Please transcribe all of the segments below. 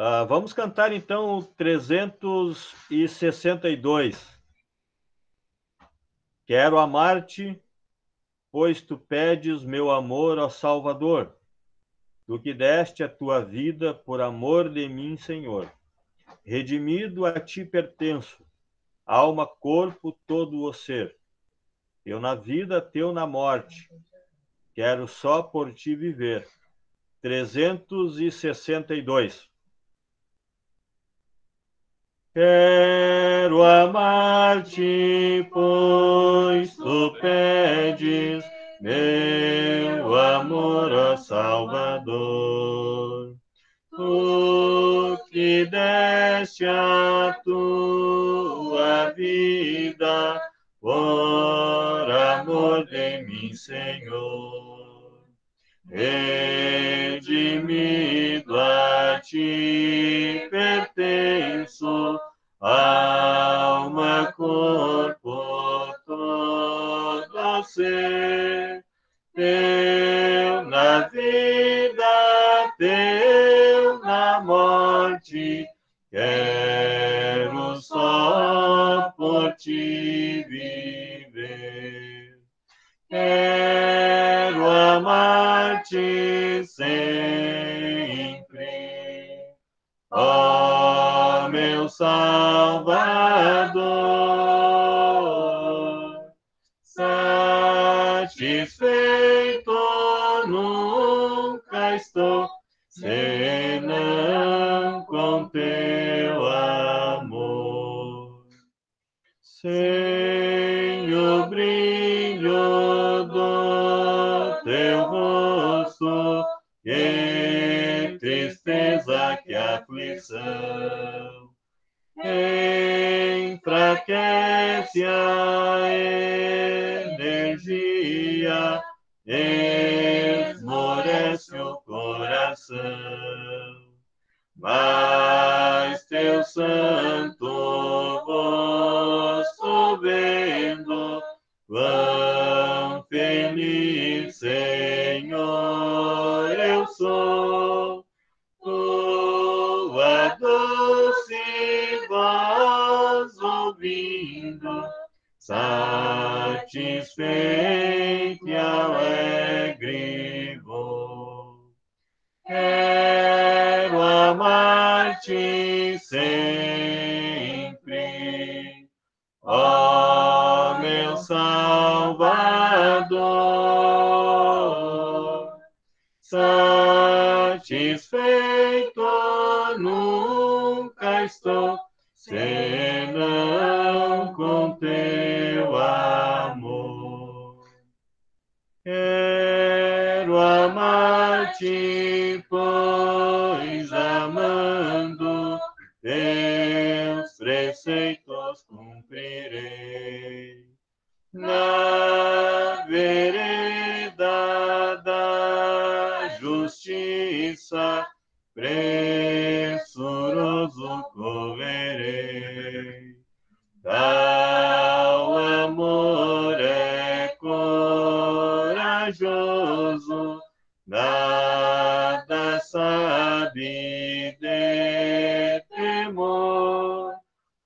Uh, vamos cantar então o 362. Quero amar-te, pois tu pedes meu amor, ó Salvador. Tu que deste a tua vida por amor de mim, Senhor. Redimido a ti pertenço, alma, corpo, todo o ser. Eu na vida, teu na morte. Quero só por ti viver. 362. Quero amar-te, pois tu pedes meu amor, ó Salvador. Tu que deste a tua vida por amor de mim, Senhor. Redimido a ti pertenço, alma, corpo, todo ser, teu na vida, teu na morte, quero só por ti viver. Quero amar-te sempre. Oh, meu Salvador. Satisfeito nunca estou, senão com teu amor. Sem o brilho do teu rosto, que tristeza, que aflição enfraquece a energia, esmorece o coração.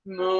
Nunca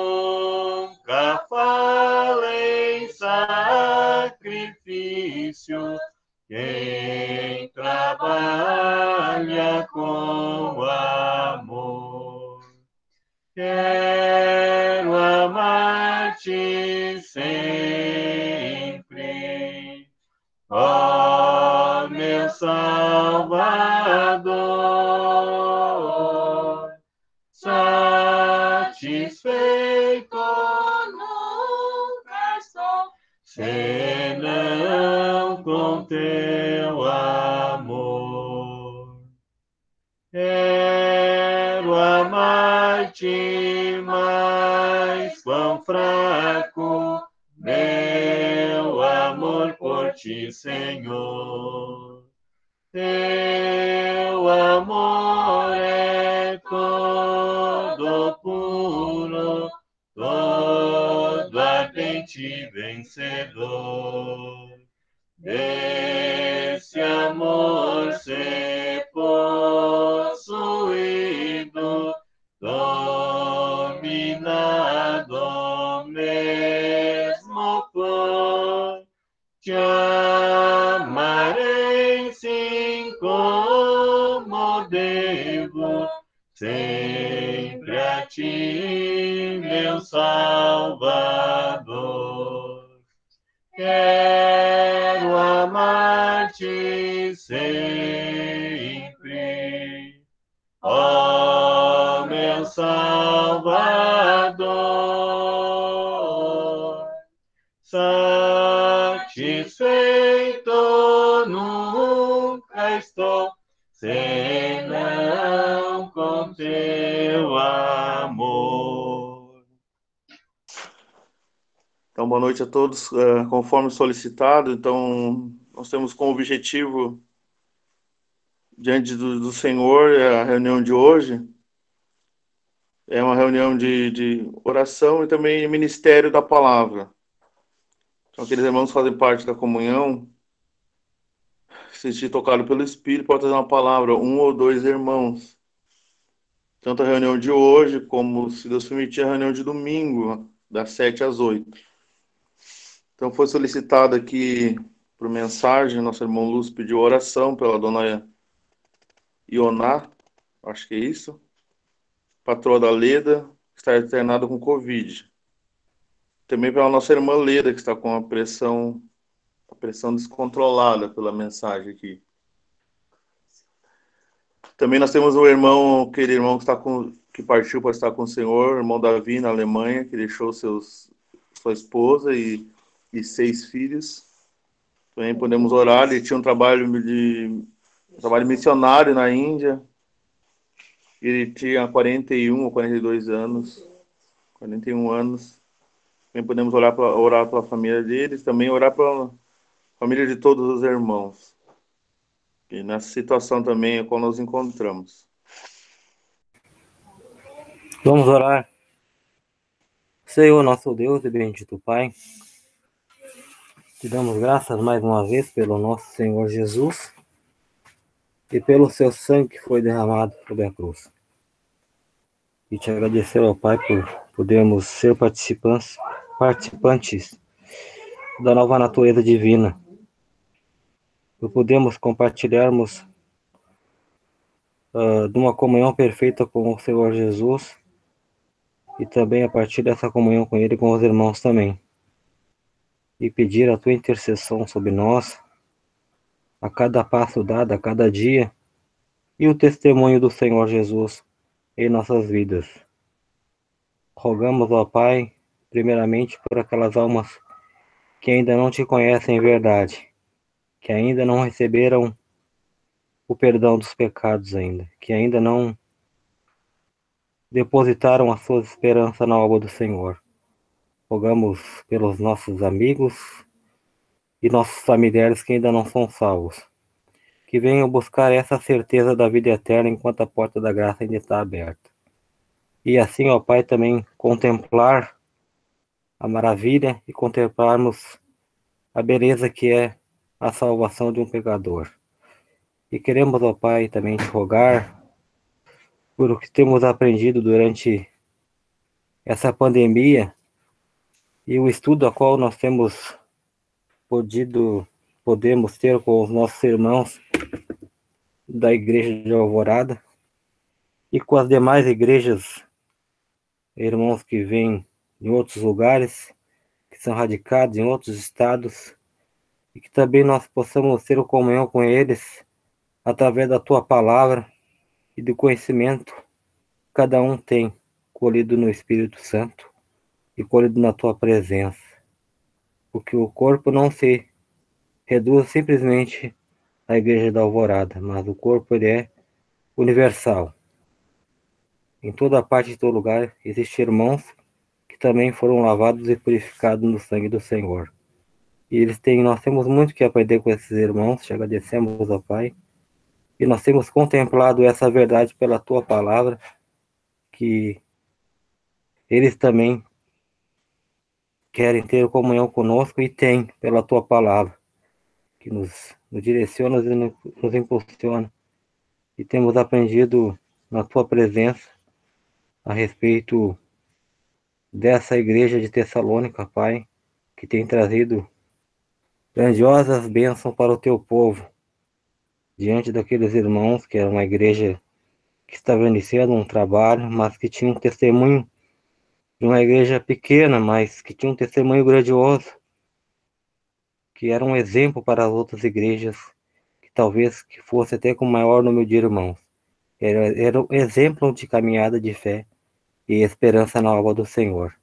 senão com teu amor. Então, boa noite a todos. Uh, conforme solicitado, então, nós temos como objetivo, diante do, do Senhor, a reunião de hoje, é uma reunião de, de oração e também ministério da palavra. Então, aqueles irmãos fazem parte da comunhão, sentir tocado pelo Espírito, pode trazer uma palavra, um ou dois irmãos. Tanto a reunião de hoje, como, se Deus permitir, a reunião de domingo, das sete às oito. Então, foi solicitado aqui por mensagem, nosso irmão Lúcio pediu oração pela dona Ioná, acho que é isso, patroa da Leda, que está internada com Covid. Também pela nossa irmã Leda, que está com a pressão, a pressão descontrolada pela mensagem aqui. Também nós temos o irmão, aquele irmão que está com, que partiu para estar com o Senhor, irmão Davi na Alemanha, que deixou seus, sua esposa e, e seis filhos. Também podemos orar. Ele tinha um trabalho de um trabalho missionário na Índia. Ele tinha 41 ou 42 anos, 41 anos. Também podemos orar para orar pela família deles, também orar pela família de todos os irmãos. E nessa situação também é qual nos encontramos. Vamos orar. Senhor, nosso Deus e bendito Pai, te damos graças mais uma vez pelo nosso Senhor Jesus e pelo seu sangue que foi derramado sobre a cruz. E te agradecer Pai por podermos ser participantes participantes da nova natureza divina. E podemos compartilharmos uh, de uma comunhão perfeita com o Senhor Jesus e também a partir dessa comunhão com Ele com os irmãos também. E pedir a tua intercessão sobre nós, a cada passo dado, a cada dia, e o testemunho do Senhor Jesus em nossas vidas. Rogamos, ó Pai, primeiramente por aquelas almas que ainda não te conhecem em verdade, que ainda não receberam o perdão dos pecados ainda, que ainda não depositaram a sua esperança na obra do Senhor. Rogamos pelos nossos amigos e nossos familiares que ainda não são salvos, que venham buscar essa certeza da vida eterna enquanto a porta da graça ainda está aberta. E assim, ó Pai, também contemplar a maravilha e contemplarmos a beleza que é a salvação de um pecador. E queremos, ó Pai, também te rogar por o que temos aprendido durante essa pandemia e o estudo a qual nós temos podido podemos ter com os nossos irmãos da igreja de Alvorada e com as demais igrejas irmãos que vêm em outros lugares, que são radicados em outros estados, e que também nós possamos ter o comunhão com eles através da tua palavra e do conhecimento que cada um tem colhido no Espírito Santo e colhido na tua presença. Porque o corpo não se reduz simplesmente à igreja da alvorada, mas o corpo ele é universal. Em toda parte, em todo lugar, existem irmãos que também foram lavados e purificados no sangue do Senhor. E eles têm, nós temos muito que aprender com esses irmãos, te agradecemos ao Pai. E nós temos contemplado essa verdade pela tua palavra, que eles também querem ter comunhão conosco e têm pela tua palavra, que nos, nos direciona e nos impulsiona. E temos aprendido na tua presença a respeito dessa igreja de Tessalônica, Pai, que tem trazido grandiosas bênçãos para o teu povo. diante daqueles irmãos que era uma igreja que estava iniciando um trabalho, mas que tinha um testemunho de uma igreja pequena, mas que tinha um testemunho grandioso, que era um exemplo para as outras igrejas, que talvez que fosse até com maior número de irmãos. Era, era um exemplo de caminhada de fé e esperança na obra do Senhor.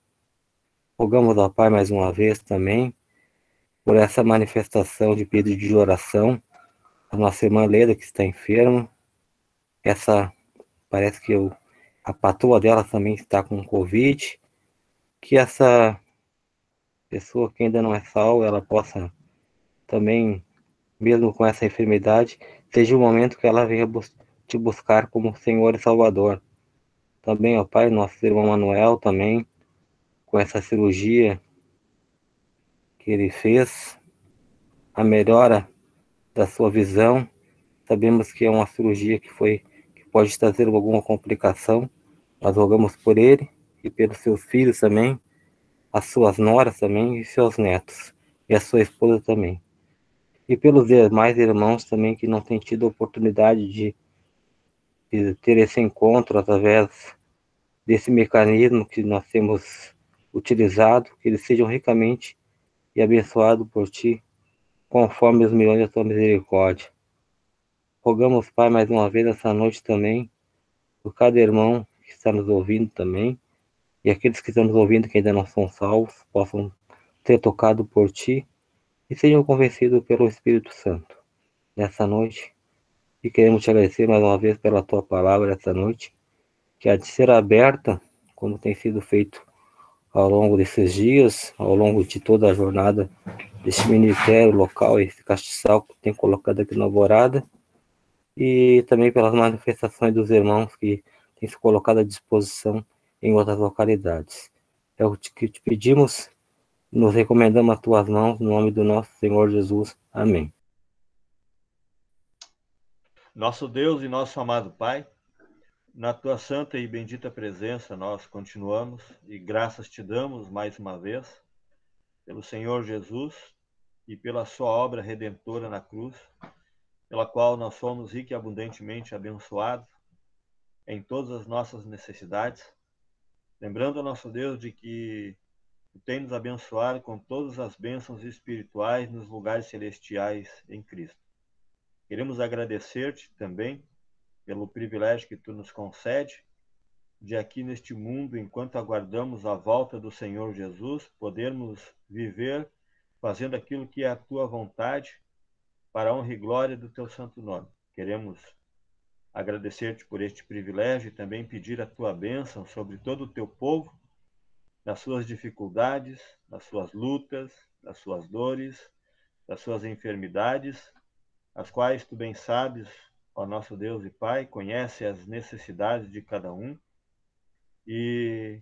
Rogamos ao Pai mais uma vez também por essa manifestação de pedido de oração, a nossa irmã Leda, que está enferma, essa, parece que eu, a patroa dela também está com Covid, que essa pessoa que ainda não é salva, ela possa também, mesmo com essa enfermidade, seja o momento que ela venha bus te buscar como Senhor e Salvador. Também, ó Pai, nosso irmão Manuel também, com essa cirurgia que ele fez, a melhora da sua visão. Sabemos que é uma cirurgia que foi que pode trazer alguma complicação. Nós rogamos por ele e pelos seus filhos também, as suas noras também e seus netos e a sua esposa também. E pelos demais irmãos também que não têm tido a oportunidade de, de ter esse encontro através desse mecanismo que nós temos utilizado, que eles sejam ricamente e abençoado por ti, conforme os milhões da tua misericórdia. Rogamos, Pai, mais uma vez essa noite também, por cada irmão que está nos ouvindo também, e aqueles que estão nos ouvindo que ainda não são salvos, possam ser tocados por ti e sejam convencidos pelo Espírito Santo nessa noite. E queremos te agradecer mais uma vez pela tua palavra essa noite, que há de ser aberta, como tem sido feito ao longo desses dias, ao longo de toda a jornada desse ministério local, esse castiçal que tem colocado aqui na Alvorada, e também pelas manifestações dos irmãos que têm se colocado à disposição em outras localidades. É o que te pedimos, nos recomendamos as tuas mãos, no nome do nosso Senhor Jesus. Amém. Nosso Deus e nosso amado Pai, na tua santa e bendita presença, nós continuamos e graças te damos mais uma vez pelo Senhor Jesus e pela sua obra redentora na cruz, pela qual nós somos rique e abundantemente abençoados em todas as nossas necessidades. Lembrando ao nosso Deus de que tem nos abençoado com todas as bênçãos espirituais nos lugares celestiais em Cristo. Queremos agradecer-te também pelo privilégio que tu nos concede de aqui neste mundo, enquanto aguardamos a volta do Senhor Jesus, podermos viver fazendo aquilo que é a tua vontade para a honra e glória do teu santo nome. Queremos agradecer-te por este privilégio e também pedir a tua bênção sobre todo o teu povo, nas suas dificuldades, nas suas lutas, nas suas dores, nas suas enfermidades, as quais tu bem sabes ó nosso Deus e Pai, conhece as necessidades de cada um e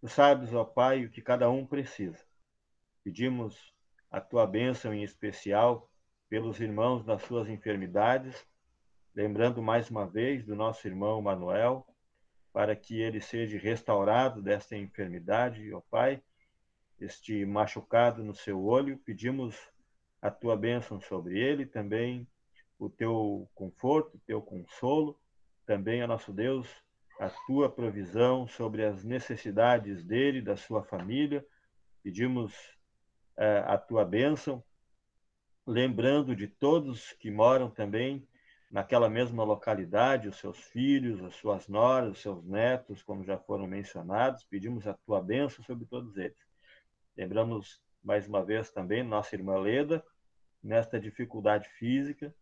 tu sabes, ó Pai, o que cada um precisa. Pedimos a tua bênção em especial pelos irmãos nas suas enfermidades, lembrando mais uma vez do nosso irmão Manuel, para que ele seja restaurado desta enfermidade, ó Pai, este machucado no seu olho, pedimos a tua bênção sobre ele, também o teu conforto, o teu consolo, também, ó nosso Deus, a tua provisão sobre as necessidades dele, da sua família. Pedimos uh, a tua bênção, lembrando de todos que moram também naquela mesma localidade, os seus filhos, as suas noras, os seus netos, como já foram mencionados. Pedimos a tua bênção sobre todos eles. Lembramos mais uma vez também nossa irmã Leda, nesta dificuldade física,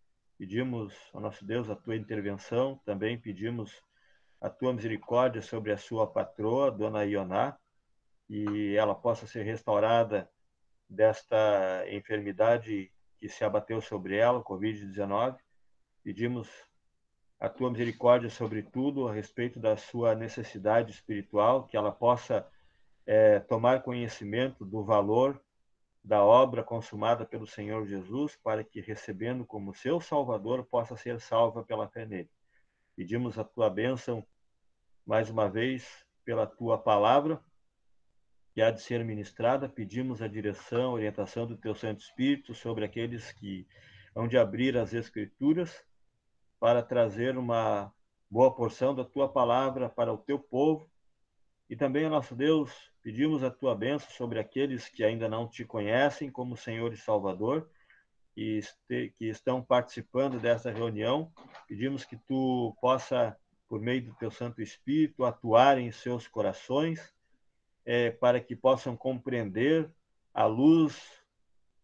Pedimos ao nosso Deus a tua intervenção, também pedimos a tua misericórdia sobre a sua patroa, Dona Ioná, e ela possa ser restaurada desta enfermidade que se abateu sobre ela, Covid-19. Pedimos a tua misericórdia sobre tudo a respeito da sua necessidade espiritual, que ela possa é, tomar conhecimento do valor da obra consumada pelo Senhor Jesus, para que, recebendo como seu Salvador, possa ser salva pela fé nele. Pedimos a tua bênção, mais uma vez, pela tua palavra, que há de ser ministrada. Pedimos a direção, a orientação do teu Santo Espírito sobre aqueles que hão de abrir as Escrituras para trazer uma boa porção da tua palavra para o teu povo. E também, nosso Deus, pedimos a tua bênção sobre aqueles que ainda não te conhecem como Senhor e Salvador e que estão participando dessa reunião. Pedimos que tu possa, por meio do teu Santo Espírito, atuar em seus corações é, para que possam compreender a luz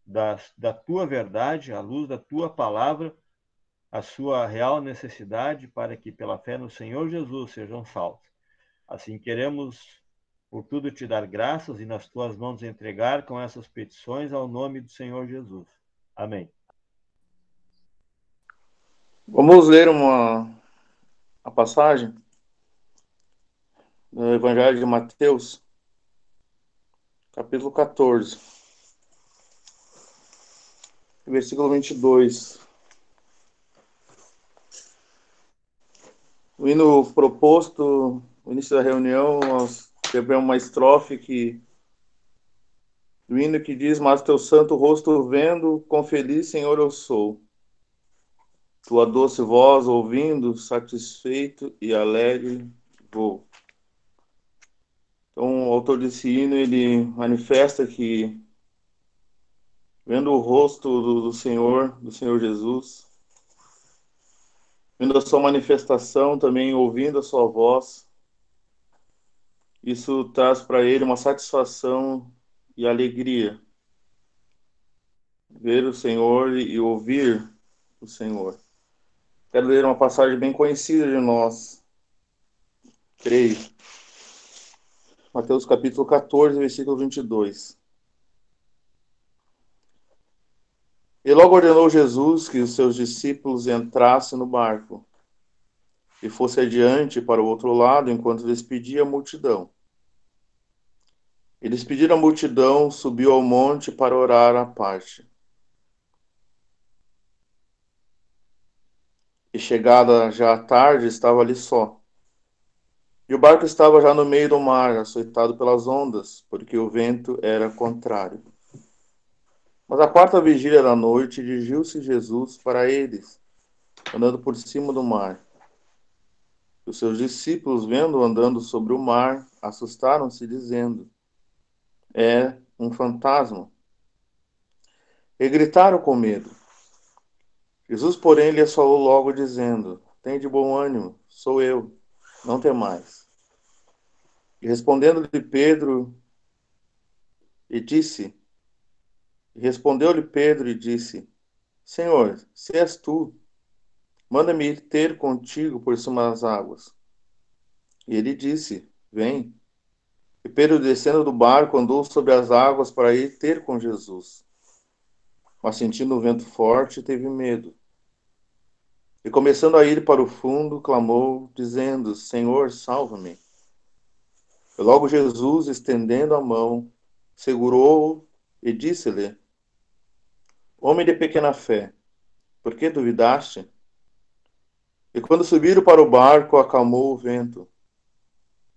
da tua verdade, a luz da tua palavra, a sua real necessidade para que, pela fé no Senhor Jesus, sejam salvos. Assim queremos, por tudo, te dar graças e nas tuas mãos entregar com essas petições ao nome do Senhor Jesus. Amém. Vamos ler uma a passagem do Evangelho de Mateus, capítulo 14, versículo 22. O hino proposto no início da reunião, nós tivemos uma estrofe que o hino que diz: Mas teu santo rosto vendo, com feliz Senhor eu sou. Tua doce voz ouvindo, satisfeito e alegre vou. Então, o autor desse hino, ele manifesta que, vendo o rosto do, do Senhor, do Senhor Jesus, vendo a sua manifestação, também ouvindo a sua voz, isso traz para ele uma satisfação e alegria. Ver o Senhor e ouvir o Senhor. Quero ler uma passagem bem conhecida de nós. Creio. Mateus capítulo 14, versículo 22. E logo ordenou Jesus que os seus discípulos entrassem no barco e fosse adiante para o outro lado enquanto despedia a multidão. E despediram a multidão, subiu ao monte para orar à parte. E chegada já a tarde, estava ali só. E o barco estava já no meio do mar, açoitado pelas ondas, porque o vento era contrário. Mas a quarta vigília da noite dirigiu-se Jesus para eles, andando por cima do mar. Os seus discípulos, vendo andando sobre o mar, assustaram-se, dizendo: É um fantasma. E gritaram com medo. Jesus, porém, lhes falou logo, dizendo: Tem de bom ânimo, sou eu, não tem mais. E respondendo-lhe Pedro, e disse, respondeu-lhe Pedro e disse, Senhor, se és tu, manda-me ir ter contigo por cima das águas. E ele disse, vem. E Pedro, descendo do barco, andou sobre as águas para ir ter com Jesus. Mas sentindo o vento forte, teve medo. E começando a ir para o fundo, clamou, dizendo, Senhor, salva-me. Logo Jesus, estendendo a mão, segurou-o e disse-lhe: Homem de pequena fé, por que duvidaste? E quando subiram para o barco, acalmou o vento.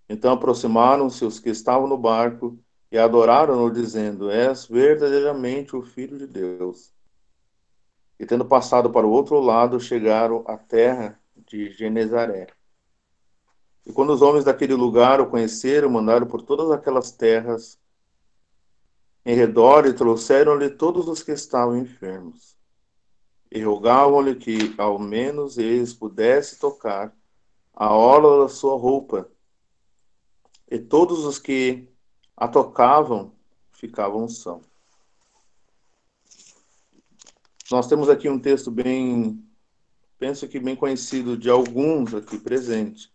Então aproximaram-se os que estavam no barco e adoraram-no, dizendo: És verdadeiramente o Filho de Deus. E tendo passado para o outro lado, chegaram à terra de Genezaré. E quando os homens daquele lugar o conheceram, mandaram por todas aquelas terras em redor e trouxeram-lhe todos os que estavam enfermos. E rogavam-lhe que ao menos eles pudessem tocar a orla da sua roupa. E todos os que a tocavam ficavam são. Nós temos aqui um texto bem, penso que bem conhecido de alguns aqui presentes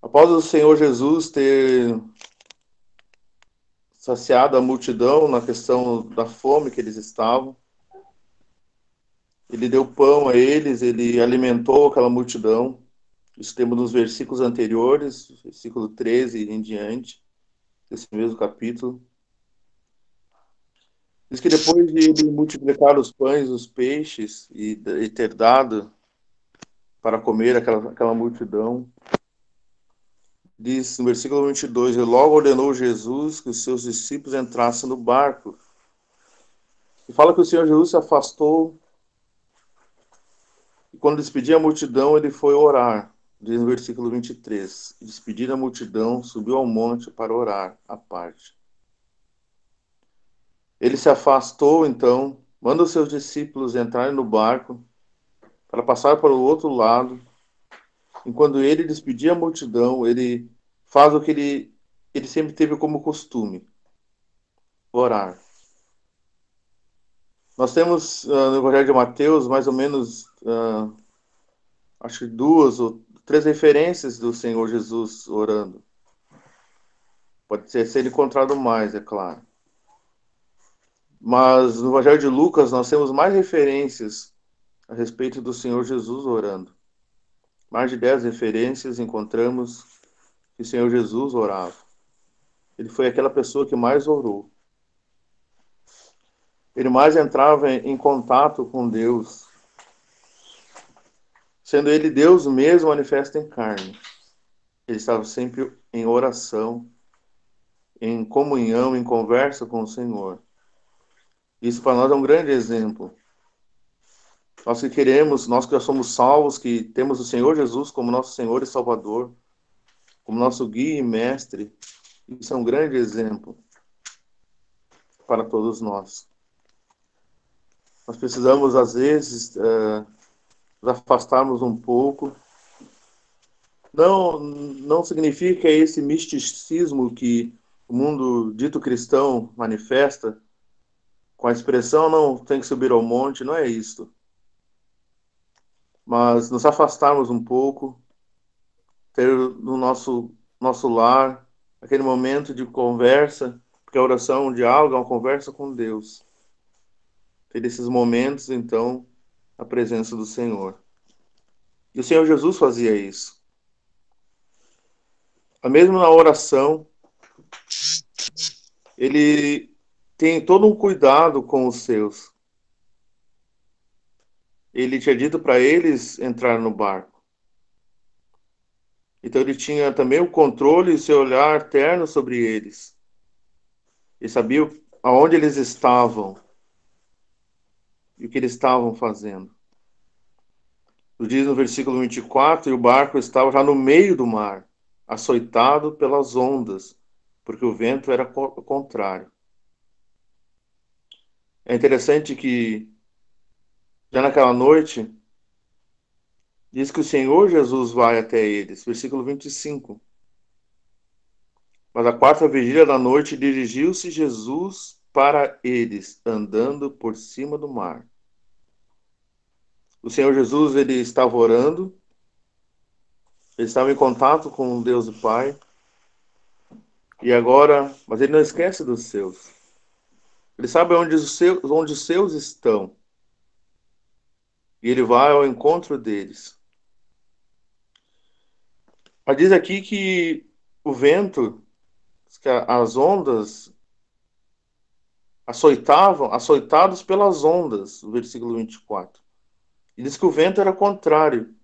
Após o Senhor Jesus ter saciado a multidão na questão da fome que eles estavam, ele deu pão a eles, ele alimentou aquela multidão. Isso temos nos versículos anteriores, versículo 13 em diante, desse mesmo capítulo. Diz que depois de ele multiplicar os pães, os peixes e, e ter dado para comer aquela, aquela multidão, diz no versículo 22, e logo ordenou Jesus que os seus discípulos entrassem no barco E fala que o Senhor Jesus se afastou e quando despedia a multidão, ele foi orar. Diz no versículo 23. Despedida a multidão, subiu ao monte para orar à parte. Ele se afastou, então, manda os seus discípulos entrarem no barco para passar para o outro lado. Enquanto ele despedia a multidão, ele faz o que ele, ele sempre teve como costume: orar. Nós temos uh, no Evangelho de Mateus mais ou menos, uh, acho que duas ou três referências do Senhor Jesus orando. Pode ser, ser encontrado mais, é claro. Mas no Evangelho de Lucas nós temos mais referências a respeito do Senhor Jesus orando. Mais de dez referências encontramos que o Senhor Jesus orava. Ele foi aquela pessoa que mais orou ele mais entrava em contato com Deus, sendo ele Deus mesmo manifesto em carne. Ele estava sempre em oração, em comunhão, em conversa com o Senhor. Isso para nós é um grande exemplo. Nós que queremos, nós que já somos salvos, que temos o Senhor Jesus como nosso Senhor e Salvador, como nosso guia e mestre, isso é um grande exemplo para todos nós. Nós precisamos, às vezes, uh, nos afastarmos um pouco. Não, não significa esse misticismo que o mundo dito cristão manifesta, com a expressão não tem que subir ao monte, não é isto. Mas nos afastarmos um pouco, ter no nosso, nosso lar aquele momento de conversa, porque a oração é um diálogo, é uma conversa com Deus ter esses momentos, então, a presença do Senhor. E o Senhor Jesus fazia isso. Mesmo na oração, ele tem todo um cuidado com os seus. Ele tinha dito para eles entrar no barco. Então ele tinha também o controle e seu olhar terno sobre eles. Ele sabia aonde eles estavam e o que eles estavam fazendo. Diz no versículo 24: E o barco estava já no meio do mar, açoitado pelas ondas, porque o vento era contrário. É interessante que, já naquela noite, diz que o Senhor Jesus vai até eles, versículo 25. Mas a quarta vigília da noite dirigiu-se Jesus para eles, andando por cima do mar. O Senhor Jesus, ele estava orando, ele estava em contato com Deus o Pai, e agora, mas ele não esquece dos seus. Ele sabe onde os seus, onde os seus estão. E ele vai ao encontro deles. Mas diz aqui que o vento, que as ondas açoitavam, açoitados pelas ondas, versículo 24. E diz que o vento era contrário.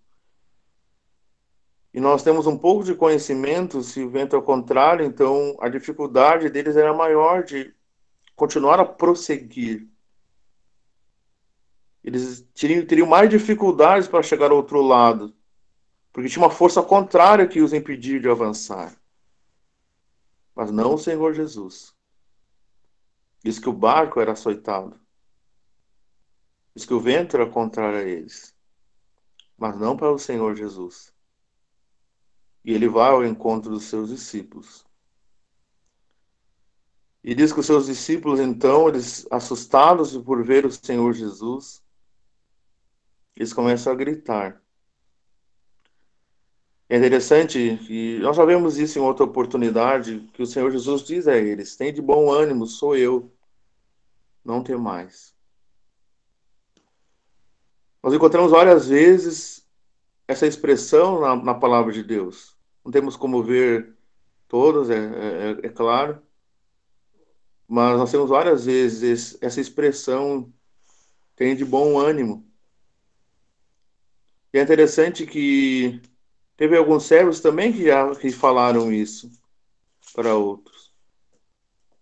E nós temos um pouco de conhecimento, se o vento é contrário, então a dificuldade deles era maior de continuar a prosseguir. Eles teriam, teriam mais dificuldades para chegar ao outro lado, porque tinha uma força contrária que os impedia de avançar. Mas não o Senhor Jesus. Diz que o barco era açoitado. Diz que o vento era contrário a eles. Mas não para o Senhor Jesus. E ele vai ao encontro dos seus discípulos. E diz que os seus discípulos, então, eles, assustados por ver o Senhor Jesus, eles começam a gritar. É interessante, e nós já vemos isso em outra oportunidade, que o Senhor Jesus diz a eles: tem de bom ânimo, sou eu, não tem mais. Nós encontramos várias vezes essa expressão na, na palavra de Deus. Não temos como ver todas, é, é, é claro, mas nós temos várias vezes essa expressão tem de bom ânimo. E é interessante que teve alguns servos também que já que falaram isso para outros.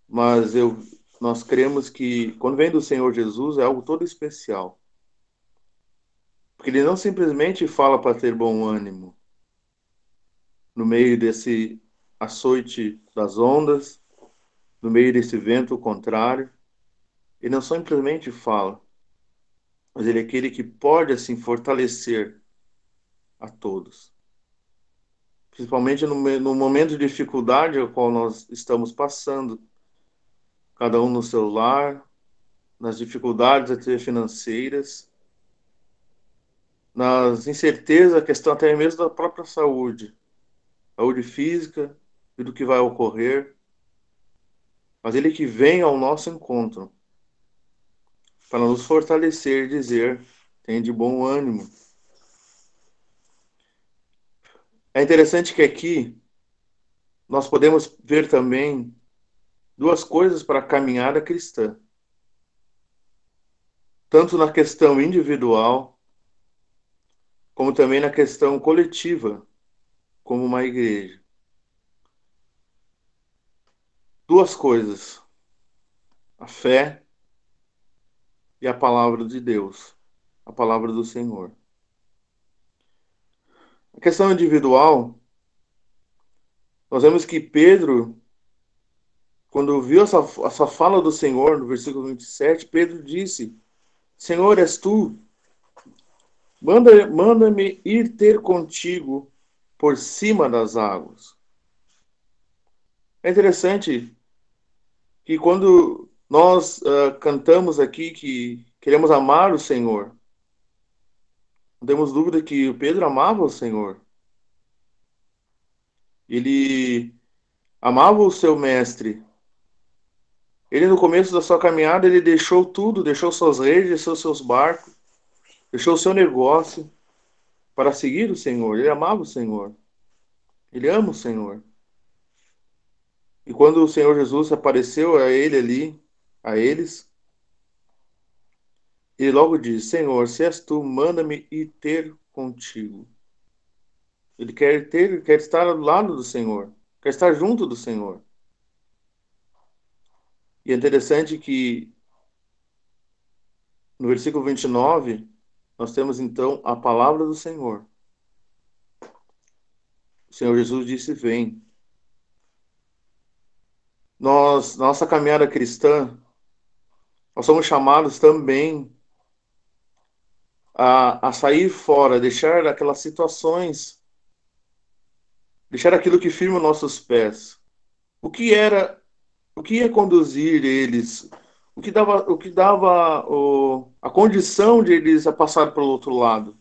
Mas eu nós cremos que quando vem do Senhor Jesus é algo todo especial. Porque ele não simplesmente fala para ter bom ânimo no meio desse açoite das ondas, no meio desse vento contrário. Ele não simplesmente fala, mas ele é aquele que pode assim fortalecer a todos. Principalmente no, no momento de dificuldade ao qual nós estamos passando, cada um no seu lar, nas dificuldades até financeiras, nas incertezas, a questão até mesmo da própria saúde, saúde física e do que vai ocorrer. Mas ele que vem ao nosso encontro para nos fortalecer dizer: tem de bom ânimo. É interessante que aqui nós podemos ver também duas coisas para a caminhada cristã. Tanto na questão individual, como também na questão coletiva, como uma igreja. Duas coisas: a fé e a palavra de Deus, a palavra do Senhor. A questão individual, nós vemos que Pedro, quando viu essa, essa fala do Senhor, no versículo 27, Pedro disse: Senhor, és tu, manda-me manda ir ter contigo por cima das águas. É interessante que quando nós uh, cantamos aqui que queremos amar o Senhor. Não temos dúvida que Pedro amava o Senhor. Ele amava o seu mestre. Ele no começo da sua caminhada ele deixou tudo, deixou suas redes, deixou seus barcos, deixou seu negócio para seguir o Senhor. Ele amava o Senhor. Ele ama o Senhor. E quando o Senhor Jesus apareceu a ele ali, a eles, ele logo diz: Senhor, se és tu, manda-me ir ter contigo. Ele quer ter, quer estar ao lado do Senhor, quer estar junto do Senhor. E é interessante que no versículo 29, nós temos então a palavra do Senhor. O Senhor Jesus disse: Vem. Nós, nossa caminhada cristã, nós somos chamados também a, a sair fora, deixar aquelas situações, deixar aquilo que firma nossos pés. O que era, o que ia conduzir eles, o que dava, o que dava o, a condição de eles a passar pelo outro lado?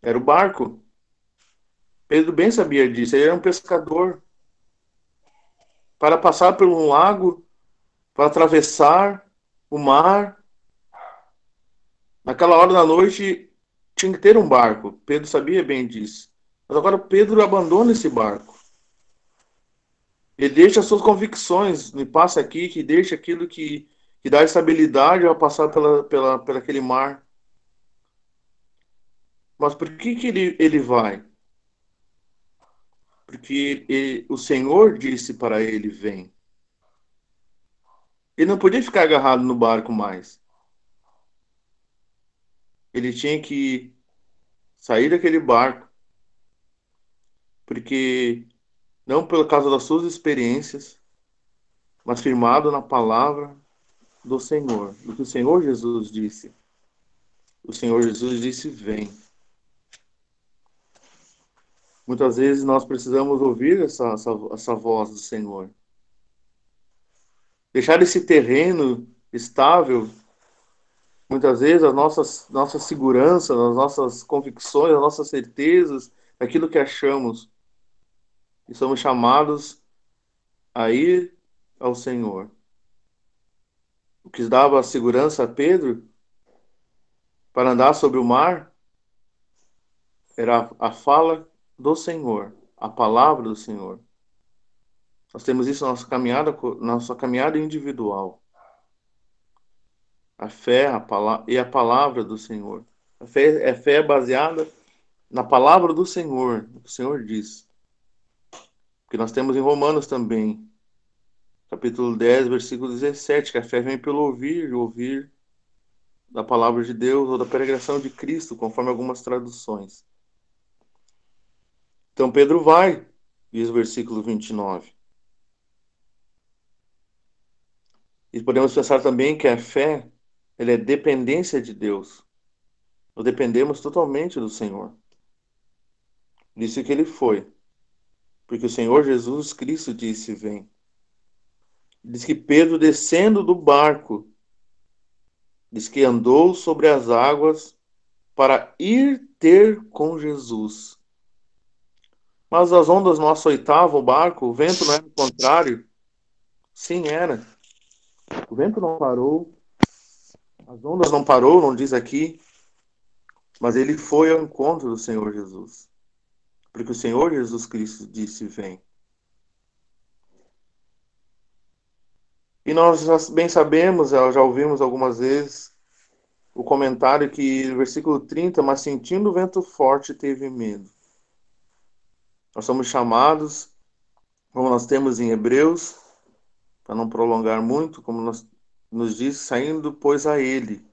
Era o barco. Pedro bem sabia disso, ele era um pescador. Para passar por um lago, para atravessar o mar. Naquela hora da noite tinha que ter um barco. Pedro sabia bem disso. Mas agora Pedro abandona esse barco. Ele deixa as suas convicções, me passa aqui, que deixa aquilo que, que dá estabilidade ao passar pela, pela, pela aquele mar. Mas por que, que ele, ele vai? Porque ele, o Senhor disse para ele: vem. Ele não podia ficar agarrado no barco mais. Ele tinha que sair daquele barco, porque não por causa das suas experiências, mas firmado na palavra do Senhor, do que o Senhor Jesus disse. O Senhor Jesus disse: Vem. Muitas vezes nós precisamos ouvir essa, essa, essa voz do Senhor deixar esse terreno estável, muitas vezes as nossas nossa segurança, as nossas convicções, as nossas certezas, aquilo que achamos. E somos chamados a ir ao Senhor. O que dava segurança a Pedro para andar sobre o mar era a fala do Senhor, a palavra do Senhor. Nós temos isso na nossa caminhada, nossa caminhada individual. A fé a e a palavra do Senhor. A fé, a fé é baseada na palavra do Senhor, o Senhor diz. Porque nós temos em Romanos também capítulo 10, versículo 17, que a fé vem pelo ouvir, ouvir da palavra de Deus ou da pregação de Cristo, conforme algumas traduções. Então Pedro vai, diz o versículo 29. E podemos pensar também que a fé ela é dependência de Deus. Nós dependemos totalmente do Senhor. Disse que ele foi. Porque o Senhor Jesus Cristo disse: Vem. Diz que Pedro, descendo do barco, diz que andou sobre as águas para ir ter com Jesus. Mas as ondas não açoitavam o barco, o vento não era o contrário. Sim, era. O vento não parou, as ondas não parou, não diz aqui, mas ele foi ao encontro do Senhor Jesus. Porque o Senhor Jesus Cristo disse: Vem. E nós bem sabemos, já ouvimos algumas vezes, o comentário que no versículo 30, mas sentindo o vento forte, teve medo. Nós somos chamados, como nós temos em Hebreus, para não prolongar muito, como nós, nos diz, saindo, pois, a ele,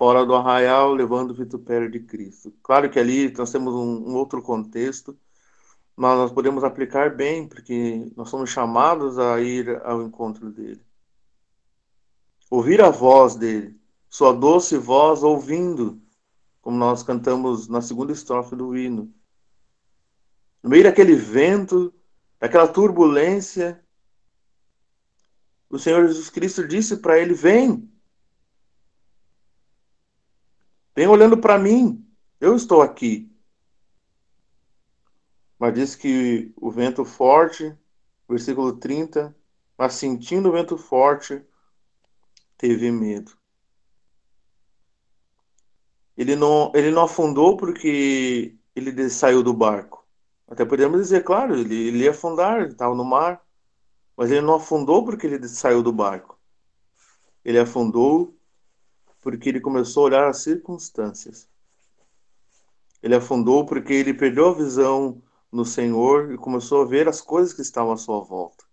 fora do arraial, levando o vitupério de Cristo. Claro que ali nós temos um, um outro contexto, mas nós podemos aplicar bem, porque nós somos chamados a ir ao encontro dele. Ouvir a voz dele, sua doce voz ouvindo, como nós cantamos na segunda estrofe do hino. No meio daquele vento, daquela turbulência, o Senhor Jesus Cristo disse para ele: Vem. Vem olhando para mim. Eu estou aqui mas diz que o vento forte, versículo 30, mas sentindo o vento forte, teve medo. Ele não, ele não afundou porque ele saiu do barco. Até podemos dizer, claro, ele, ele ia afundar, ele estava no mar, mas ele não afundou porque ele saiu do barco. Ele afundou porque ele começou a olhar as circunstâncias. Ele afundou porque ele perdeu a visão no Senhor e começou a ver as coisas que estavam à sua volta.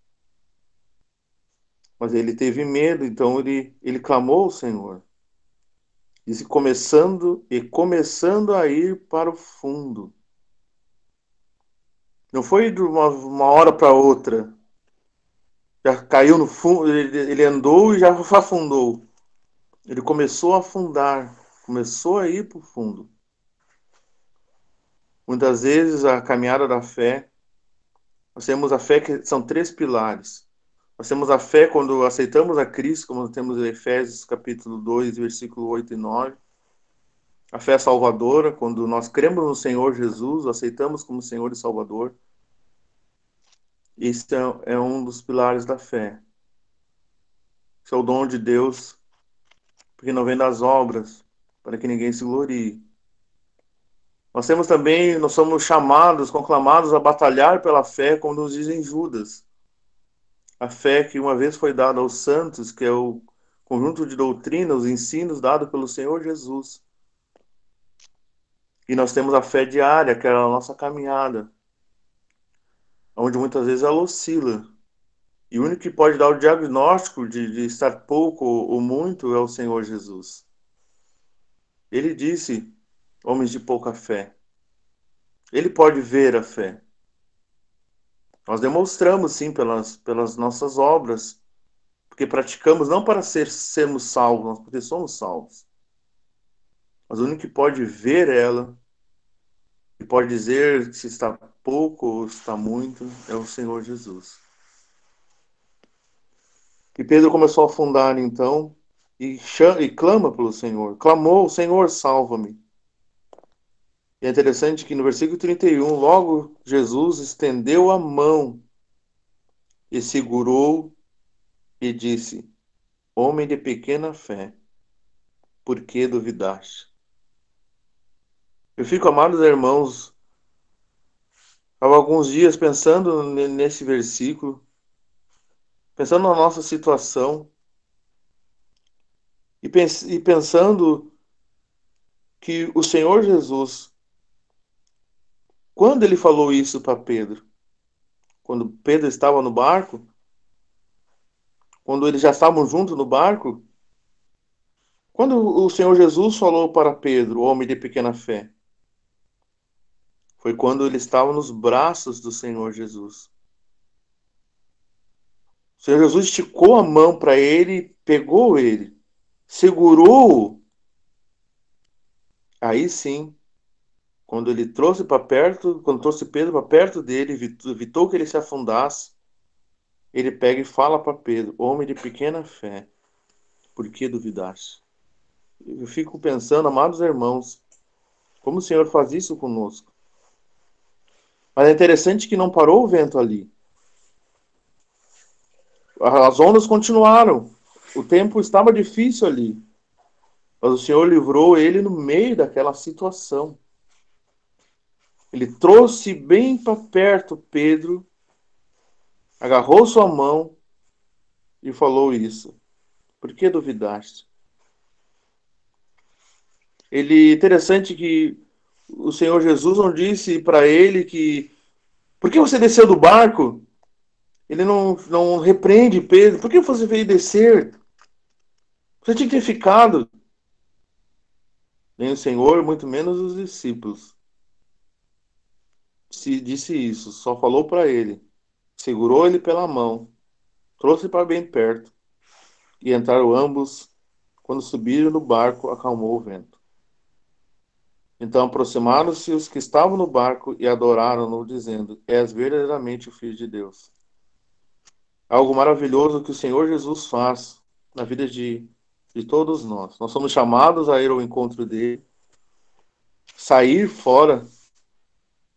Mas ele teve medo, então ele, ele clamou ao Senhor. Disse começando e começando a ir para o fundo. Não foi de uma, uma hora para outra. Já caiu no fundo, ele, ele andou e já afundou. Ele começou a afundar, começou a ir para o fundo. Muitas vezes a caminhada da fé, nós temos a fé que são três pilares. Nós temos a fé quando aceitamos a Cristo, como temos em Efésios capítulo 2, versículo 8 e 9. A fé salvadora, quando nós cremos no Senhor Jesus, o aceitamos como Senhor e Salvador. Isso é, é um dos pilares da fé. É o dom de Deus, porque não vem das obras, para que ninguém se glorie. Nós temos também, nós somos chamados, conclamados a batalhar pela fé, como nos dizem Judas. A fé que uma vez foi dada aos santos, que é o conjunto de doutrinas, os ensinos dados pelo Senhor Jesus. E nós temos a fé diária, que é a nossa caminhada, onde muitas vezes ela oscila. E o único que pode dar o diagnóstico de, de estar pouco ou muito é o Senhor Jesus. Ele disse homens de pouca fé. Ele pode ver a fé. Nós demonstramos, sim, pelas, pelas nossas obras, porque praticamos não para ser, sermos salvos, mas porque somos salvos. Mas o único que pode ver ela, e pode dizer se está pouco ou está muito, é o Senhor Jesus. E Pedro começou a afundar, então, e, chama, e clama pelo Senhor. Clamou, Senhor, salva-me. E é interessante que no versículo 31, logo Jesus estendeu a mão e segurou e disse: Homem de pequena fé, por que duvidaste? Eu fico, amados irmãos, há alguns dias pensando nesse versículo, pensando na nossa situação e pensando que o Senhor Jesus quando ele falou isso para Pedro? quando Pedro estava no barco, quando eles já estavam juntos no barco, quando o Senhor Jesus falou para Pedro, homem de pequena fé, foi quando ele estava nos braços do Senhor Jesus. O Senhor Jesus esticou a mão para ele, pegou ele, segurou-o. Aí sim, quando ele trouxe para perto, quando trouxe Pedro para perto dele, evitou que ele se afundasse, ele pega e fala para Pedro: Homem de pequena fé, por que duvidaste? Eu fico pensando, amados irmãos, como o Senhor faz isso conosco. Mas é interessante que não parou o vento ali. As ondas continuaram. O tempo estava difícil ali. Mas o Senhor livrou ele no meio daquela situação. Ele trouxe bem para perto Pedro, agarrou sua mão e falou isso. Por que duvidaste? Ele interessante que o Senhor Jesus não disse para ele que por que você desceu do barco? Ele não, não repreende Pedro. Por que você veio descer? Você tinha que ter ficado. Nem o Senhor, muito menos os discípulos. Se disse isso, só falou para ele, segurou ele pela mão, trouxe para bem perto e entraram ambos. Quando subiram no barco, acalmou o vento. Então aproximaram-se os que estavam no barco e adoraram-no, dizendo: És verdadeiramente o Filho de Deus. Algo maravilhoso que o Senhor Jesus faz na vida de, de todos nós. Nós somos chamados a ir ao encontro dele, sair fora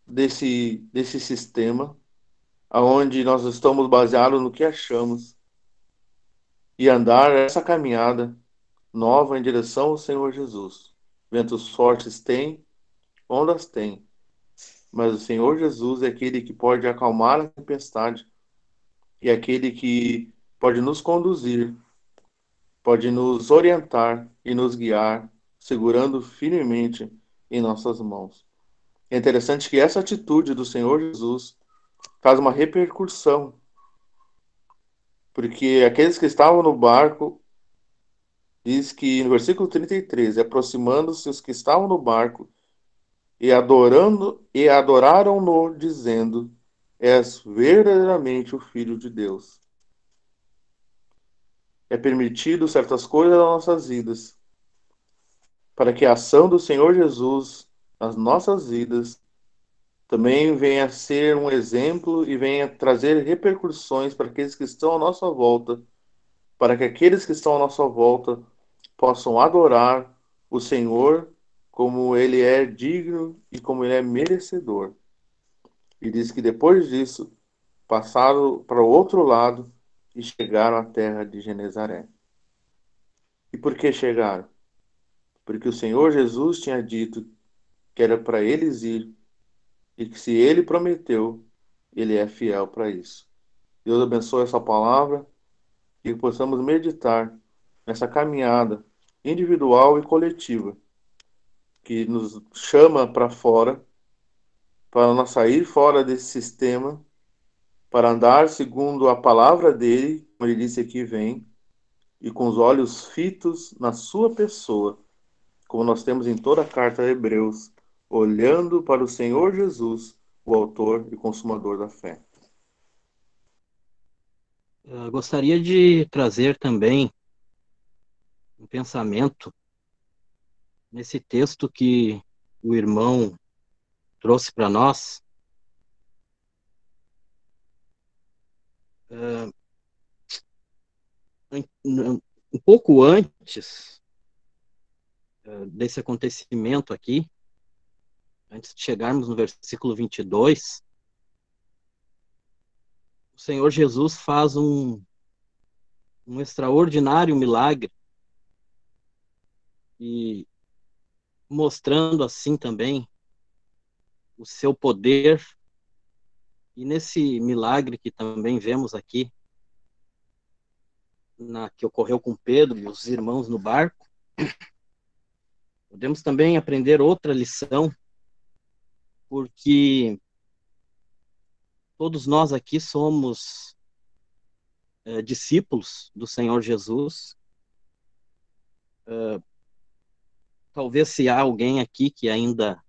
desse, desse sistema, aonde nós estamos baseados no que achamos, e andar essa caminhada nova em direção ao Senhor Jesus. Ventos fortes tem, ondas tem. Mas o Senhor Jesus é aquele que pode acalmar a tempestade e aquele que pode nos conduzir, pode nos orientar e nos guiar, segurando firmemente em nossas mãos. É interessante que essa atitude do Senhor Jesus faz uma repercussão, porque aqueles que estavam no barco diz que no versículo 33, aproximando-se os que estavam no barco e adorando e adoraram-no dizendo: És verdadeiramente o filho de Deus. É permitido certas coisas nas nossas vidas para que a ação do Senhor Jesus nas nossas vidas também venha a ser um exemplo e venha trazer repercussões para aqueles que estão à nossa volta, para que aqueles que estão à nossa volta possam adorar o Senhor como ele é digno e como ele é merecedor. E diz que depois disso passaram para o outro lado e chegaram à terra de Genezaré. E por que chegaram? Porque o Senhor Jesus tinha dito que era para eles ir e que se ele prometeu, ele é fiel para isso. Deus abençoe essa palavra e que possamos meditar nessa caminhada individual e coletiva, que nos chama para fora, para nós sair fora desse sistema, para andar segundo a palavra dele, como ele disse aqui, vem, e com os olhos fitos na sua pessoa, como nós temos em toda a carta a Hebreus, olhando para o Senhor Jesus, o autor e consumador da fé. Eu gostaria de trazer também um pensamento nesse texto que o irmão trouxe para nós. Uh, um pouco antes uh, desse acontecimento aqui, antes de chegarmos no versículo 22, o Senhor Jesus faz um, um extraordinário milagre e mostrando assim também o seu poder. E nesse milagre que também vemos aqui, na, que ocorreu com Pedro e os irmãos no barco, podemos também aprender outra lição, porque todos nós aqui somos é, discípulos do Senhor Jesus. É, talvez se há alguém aqui que ainda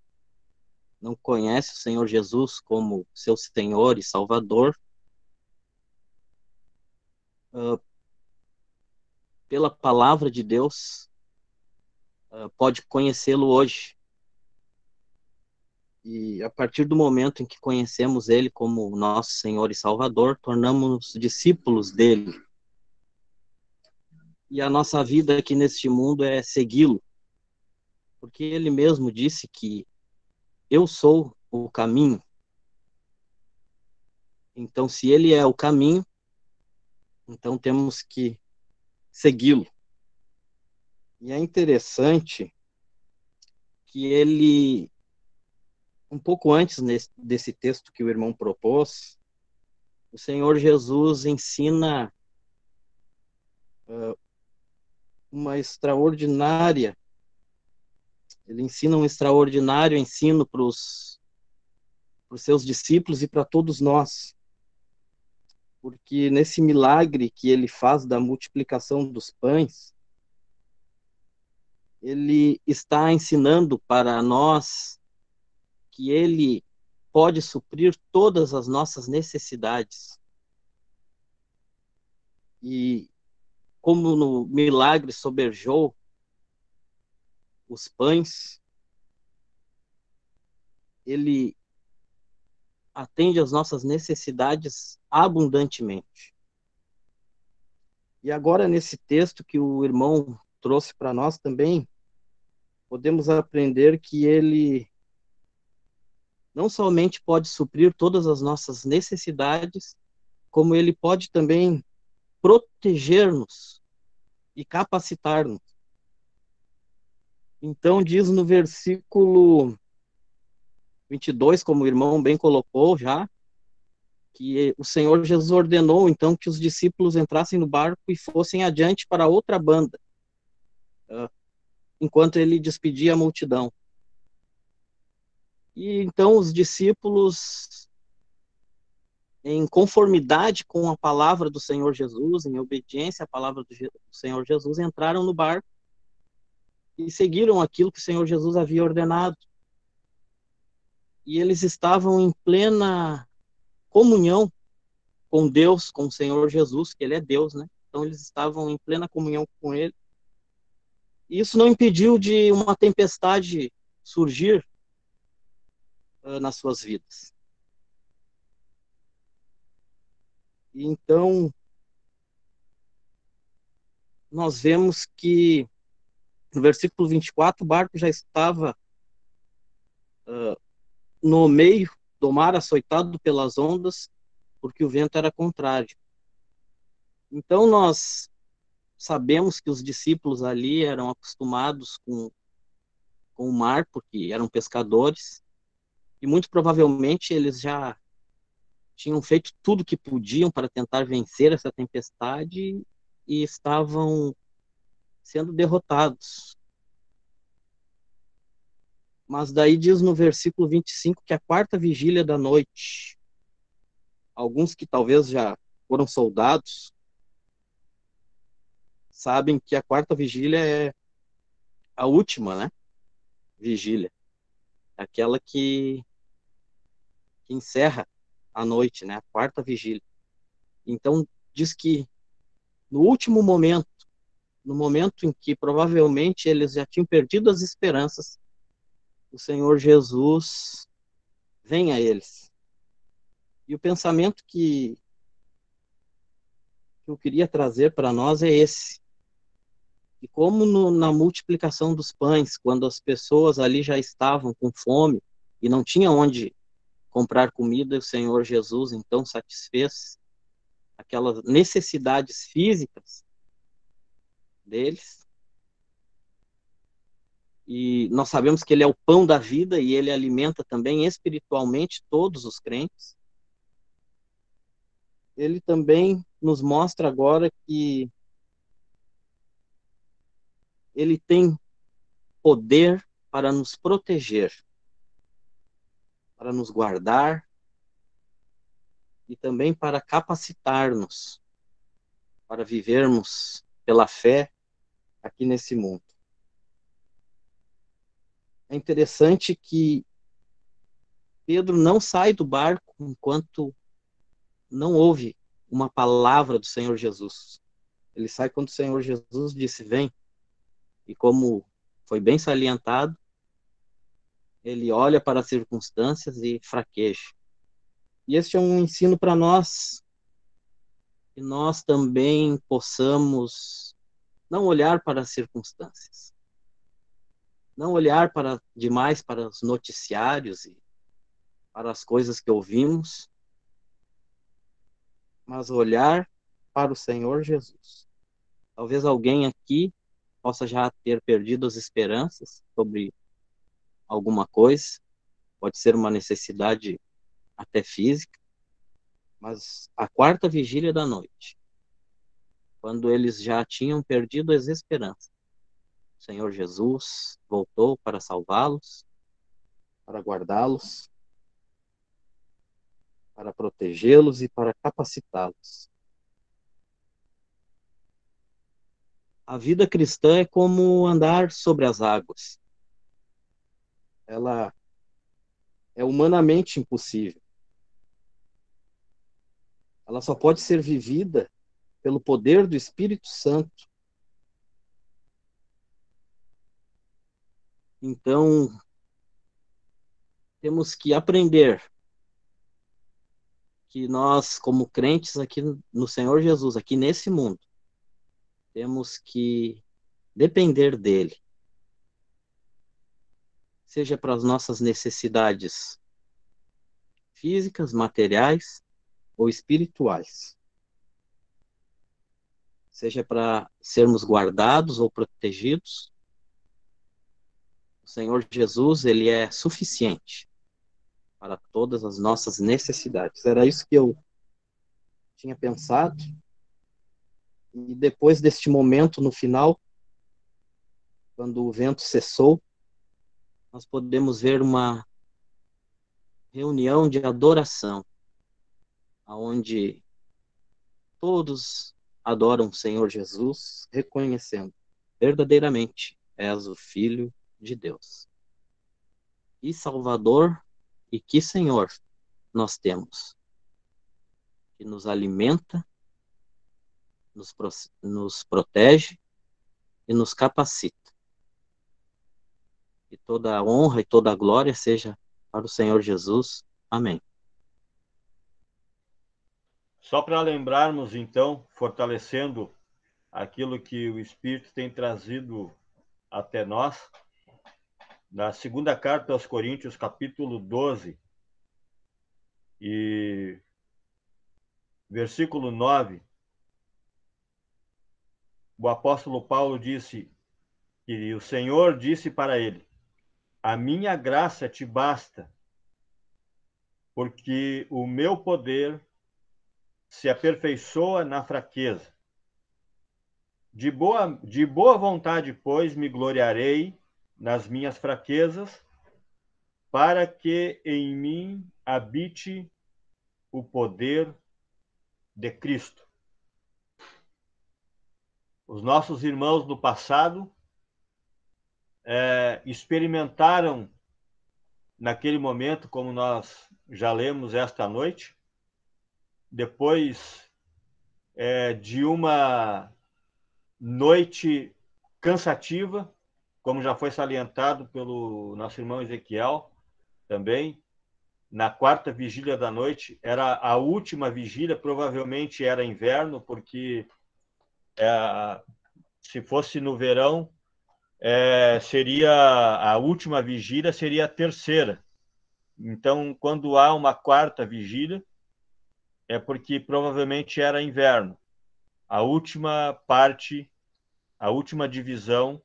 não conhece o Senhor Jesus como seu Senhor e Salvador, uh, pela palavra de Deus, uh, pode conhecê-lo hoje. E a partir do momento em que conhecemos Ele como nosso Senhor e Salvador, tornamos-nos discípulos dele. E a nossa vida aqui neste mundo é segui-lo, porque Ele mesmo disse que eu sou o caminho. Então, se Ele é o caminho, então temos que segui-lo. E é interessante que ele um pouco antes nesse, desse texto que o irmão propôs, o Senhor Jesus ensina uh, uma extraordinária, ele ensina um extraordinário ensino para os seus discípulos e para todos nós. Porque nesse milagre que ele faz da multiplicação dos pães, ele está ensinando para nós que Ele pode suprir todas as nossas necessidades. E como no milagre soberjou os pães, ele atende às nossas necessidades abundantemente. E agora, nesse texto que o irmão trouxe para nós também, podemos aprender que ele não somente pode suprir todas as nossas necessidades, como ele pode também proteger-nos e capacitar-nos. Então, diz no versículo 22, como o irmão bem colocou já, que o Senhor Jesus ordenou então que os discípulos entrassem no barco e fossem adiante para outra banda, ah, enquanto ele despedia a multidão. E então os discípulos, em conformidade com a palavra do Senhor Jesus, em obediência à palavra do Senhor Jesus, entraram no barco e seguiram aquilo que o Senhor Jesus havia ordenado. E eles estavam em plena comunhão com Deus, com o Senhor Jesus, que ele é Deus, né? Então eles estavam em plena comunhão com ele. E isso não impediu de uma tempestade surgir uh, nas suas vidas. Então, nós vemos que no versículo 24 o barco já estava uh, no meio do mar, açoitado pelas ondas, porque o vento era contrário. Então, nós sabemos que os discípulos ali eram acostumados com, com o mar, porque eram pescadores, e muito provavelmente eles já tinham feito tudo que podiam para tentar vencer essa tempestade e estavam sendo derrotados. Mas daí diz no versículo 25 que a quarta vigília da noite, alguns que talvez já foram soldados, sabem que a quarta vigília é a última, né? Vigília. Aquela que que encerra a noite, né, a quarta vigília. Então, diz que no último momento, no momento em que provavelmente eles já tinham perdido as esperanças, o Senhor Jesus vem a eles. E o pensamento que, eu queria trazer para nós é esse. E como no, na multiplicação dos pães, quando as pessoas ali já estavam com fome e não tinha onde comprar comida, o Senhor Jesus então satisfez aquelas necessidades físicas deles. E nós sabemos que ele é o pão da vida e ele alimenta também espiritualmente todos os crentes. Ele também nos mostra agora que ele tem poder para nos proteger para nos guardar, e também para capacitar-nos para vivermos pela fé aqui nesse mundo. É interessante que Pedro não sai do barco enquanto não ouve uma palavra do Senhor Jesus. Ele sai quando o Senhor Jesus disse: Vem. E como foi bem salientado, ele olha para as circunstâncias e fraqueja. E este é um ensino para nós, que nós também possamos não olhar para as circunstâncias, não olhar para demais para os noticiários e para as coisas que ouvimos, mas olhar para o Senhor Jesus. Talvez alguém aqui possa já ter perdido as esperanças sobre alguma coisa, pode ser uma necessidade até física, mas a quarta vigília da noite, quando eles já tinham perdido as esperanças, o Senhor Jesus voltou para salvá-los, para guardá-los, para protegê-los e para capacitá-los. A vida cristã é como andar sobre as águas. Ela é humanamente impossível. Ela só pode ser vivida pelo poder do Espírito Santo. Então, temos que aprender que nós, como crentes aqui no Senhor Jesus, aqui nesse mundo, temos que depender dele. Seja para as nossas necessidades físicas, materiais ou espirituais. Seja para sermos guardados ou protegidos. O Senhor Jesus, ele é suficiente para todas as nossas necessidades. Era isso que eu tinha pensado. E depois deste momento no final, quando o vento cessou, nós podemos ver uma reunião de adoração, aonde todos adoram o Senhor Jesus, reconhecendo verdadeiramente és o Filho de Deus. E Salvador e que Senhor nós temos que nos alimenta, nos, nos protege e nos capacita. E toda a honra e toda a glória seja para o Senhor Jesus. Amém. Só para lembrarmos, então, fortalecendo aquilo que o Espírito tem trazido até nós, na segunda carta aos Coríntios, capítulo 12, e versículo 9, o apóstolo Paulo disse que o Senhor disse para ele: A minha graça te basta, porque o meu poder se aperfeiçoa na fraqueza. De boa, de boa vontade, pois, me gloriarei nas minhas fraquezas, para que em mim habite o poder de Cristo. Os nossos irmãos do passado é, experimentaram, naquele momento, como nós já lemos esta noite, depois é, de uma noite cansativa, como já foi salientado pelo nosso irmão Ezequiel também, na quarta vigília da noite, era a última vigília, provavelmente era inverno, porque é, se fosse no verão, é, seria a última vigília, seria a terceira. Então, quando há uma quarta vigília, é porque provavelmente era inverno. A última parte, a última divisão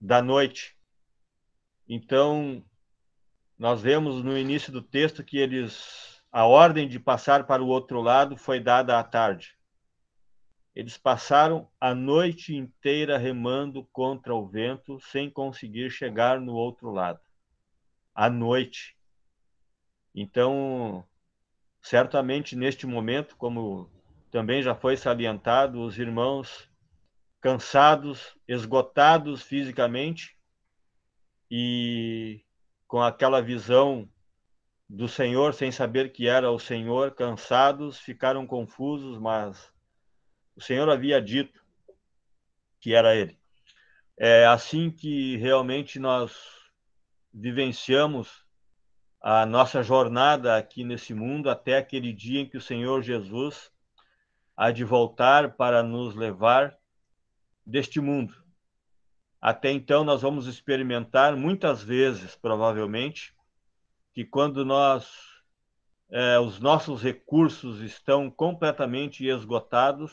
da noite. Então, nós vemos no início do texto que eles a ordem de passar para o outro lado foi dada à tarde. Eles passaram a noite inteira remando contra o vento sem conseguir chegar no outro lado. À noite. Então, certamente neste momento, como também já foi salientado, os irmãos cansados, esgotados fisicamente e com aquela visão do Senhor sem saber que era o Senhor, cansados, ficaram confusos, mas o Senhor havia dito que era Ele. É assim que realmente nós vivenciamos a nossa jornada aqui nesse mundo até aquele dia em que o Senhor Jesus há de voltar para nos levar deste mundo. Até então, nós vamos experimentar muitas vezes, provavelmente, que quando nós, é, os nossos recursos estão completamente esgotados,